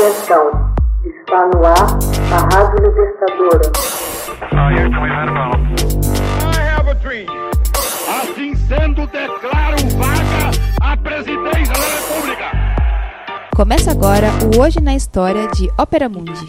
Atenção, está no ar a Rádio Libertadora. Assim sendo, declaro vaga a presidência da República. Começa agora o Hoje na História de Ópera Mundi.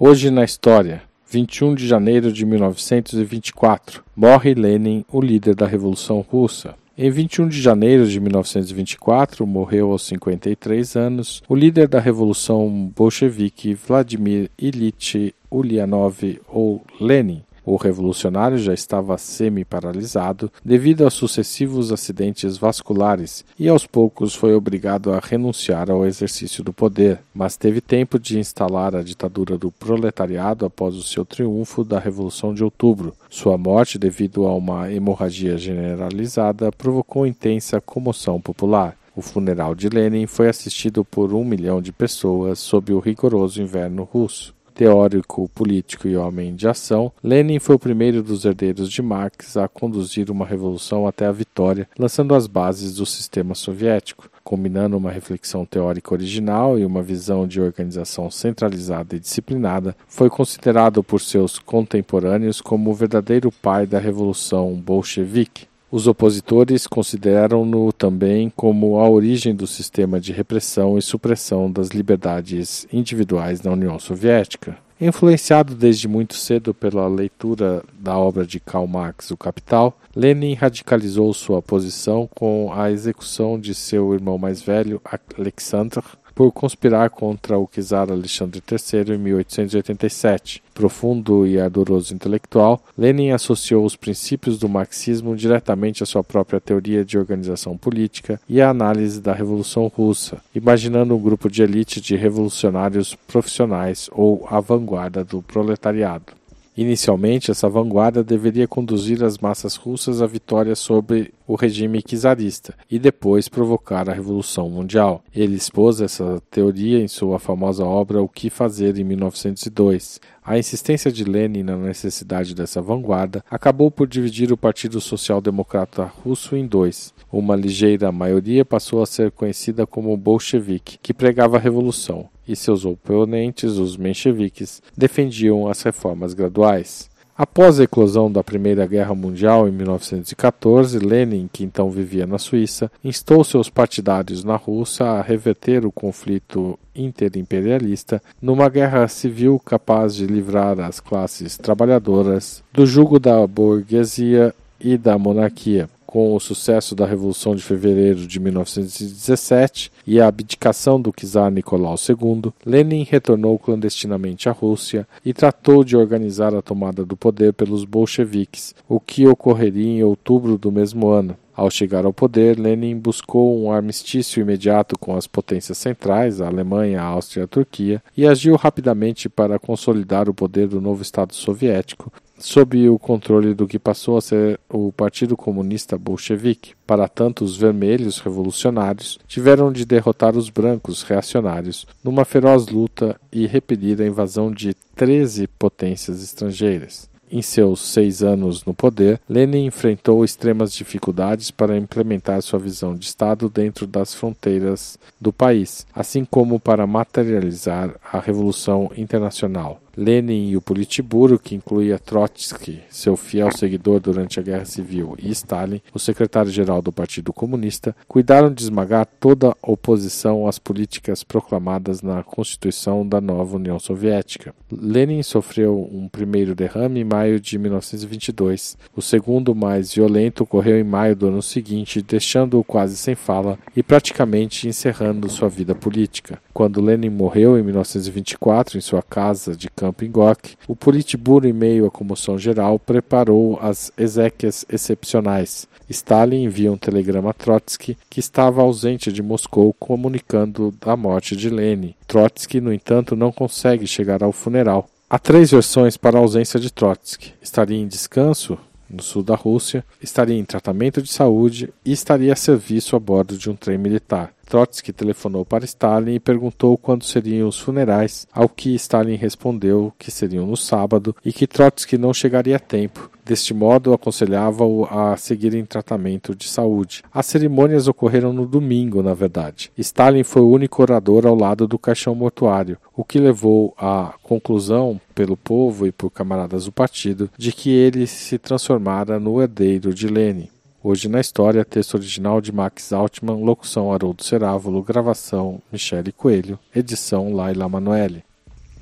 Hoje na História, 21 de janeiro de 1924, morre Lenin, o líder da Revolução Russa. Em 21 de janeiro de 1924, morreu aos 53 anos o líder da Revolução Bolchevique Vladimir Ilyich Ulyanov ou Lenin. O revolucionário já estava semi-paralisado devido aos sucessivos acidentes vasculares e aos poucos foi obrigado a renunciar ao exercício do poder, mas teve tempo de instalar a ditadura do proletariado após o seu triunfo da Revolução de Outubro. Sua morte, devido a uma hemorragia generalizada, provocou intensa comoção popular. O funeral de Lenin foi assistido por um milhão de pessoas sob o rigoroso inverno russo. Teórico, político e homem de ação, Lenin foi o primeiro dos herdeiros de Marx a conduzir uma revolução até a vitória, lançando as bases do sistema soviético. Combinando uma reflexão teórica original e uma visão de organização centralizada e disciplinada, foi considerado por seus contemporâneos como o verdadeiro pai da revolução bolchevique. Os opositores consideram-no também como a origem do sistema de repressão e supressão das liberdades individuais na União Soviética. Influenciado desde muito cedo pela leitura da obra de Karl Marx, O Capital, Lenin radicalizou sua posição com a execução de seu irmão mais velho, Alexander, por conspirar contra o czar Alexandre III em 1887. Profundo e ardoroso intelectual, Lenin associou os princípios do marxismo diretamente à sua própria teoria de organização política e à análise da Revolução Russa, imaginando um grupo de elite de revolucionários profissionais ou a vanguarda do proletariado. Inicialmente, essa vanguarda deveria conduzir as massas russas à vitória sobre o regime czarista e depois provocar a Revolução Mundial. Ele expôs essa teoria em sua famosa obra O que Fazer em 1902. A insistência de Lenin na necessidade dessa vanguarda acabou por dividir o Partido Social Democrata Russo em dois. Uma ligeira maioria passou a ser conhecida como bolchevique, que pregava a revolução, e seus oponentes, os mencheviques, defendiam as reformas graduais. Após a eclosão da Primeira Guerra Mundial em 1914, Lenin, que então vivia na Suíça, instou seus partidários na Rússia a reverter o conflito interimperialista numa guerra civil capaz de livrar as classes trabalhadoras do jugo da burguesia e da monarquia com o sucesso da Revolução de Fevereiro de 1917 e a abdicação do czar Nicolau II, Lenin retornou clandestinamente à Rússia e tratou de organizar a tomada do poder pelos bolcheviques, o que ocorreria em outubro do mesmo ano. Ao chegar ao poder, Lenin buscou um armistício imediato com as potências centrais, a Alemanha, a Áustria e a Turquia, e agiu rapidamente para consolidar o poder do novo Estado soviético, sob o controle do que passou a ser o Partido Comunista Bolchevique. Para tanto, os vermelhos revolucionários tiveram de derrotar os brancos reacionários numa feroz luta e repelir a invasão de 13 potências estrangeiras. Em seus seis anos no poder, Lenin enfrentou extremas dificuldades para implementar sua visão de Estado dentro das fronteiras do país, assim como para materializar a Revolução Internacional. Lenin e o Politburo, que incluía Trotsky, seu fiel seguidor durante a Guerra Civil, e Stalin, o secretário-geral do Partido Comunista, cuidaram de esmagar toda a oposição às políticas proclamadas na Constituição da nova União Soviética. Lenin sofreu um primeiro derrame em maio de 1922. O segundo, mais violento, ocorreu em maio do ano seguinte, deixando-o quase sem fala e praticamente encerrando sua vida política. Quando Lenin morreu em 1924 em sua casa de campo em Gok, o Politburo, em meio à comoção geral, preparou as exéquias excepcionais. Stalin envia um telegrama a Trotsky, que estava ausente de Moscou, comunicando a morte de Lenin. Trotsky, no entanto, não consegue chegar ao funeral. Há três versões para a ausência de Trotsky. Estaria em descanso, no sul da Rússia, estaria em tratamento de saúde e estaria a serviço a bordo de um trem militar. Trotsky telefonou para Stalin e perguntou quando seriam os funerais, ao que Stalin respondeu que seriam no sábado e que Trotsky não chegaria a tempo. Deste modo, aconselhava-o a seguir em tratamento de saúde. As cerimônias ocorreram no domingo, na verdade. Stalin foi o único orador ao lado do caixão mortuário, o que levou à conclusão, pelo povo e por camaradas do partido, de que ele se transformara no herdeiro de Lenin. Hoje na história, texto original de Max Altman, locução Haroldo Cerávulo, gravação Michele Coelho, edição Laila Manoeli.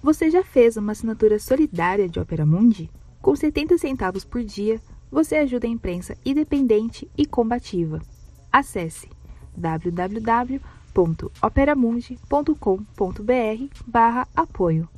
Você já fez uma assinatura solidária de Opera Mundi? Com 70 centavos por dia, você ajuda a imprensa independente e combativa. Acesse www.operamundi.com.br/apoio.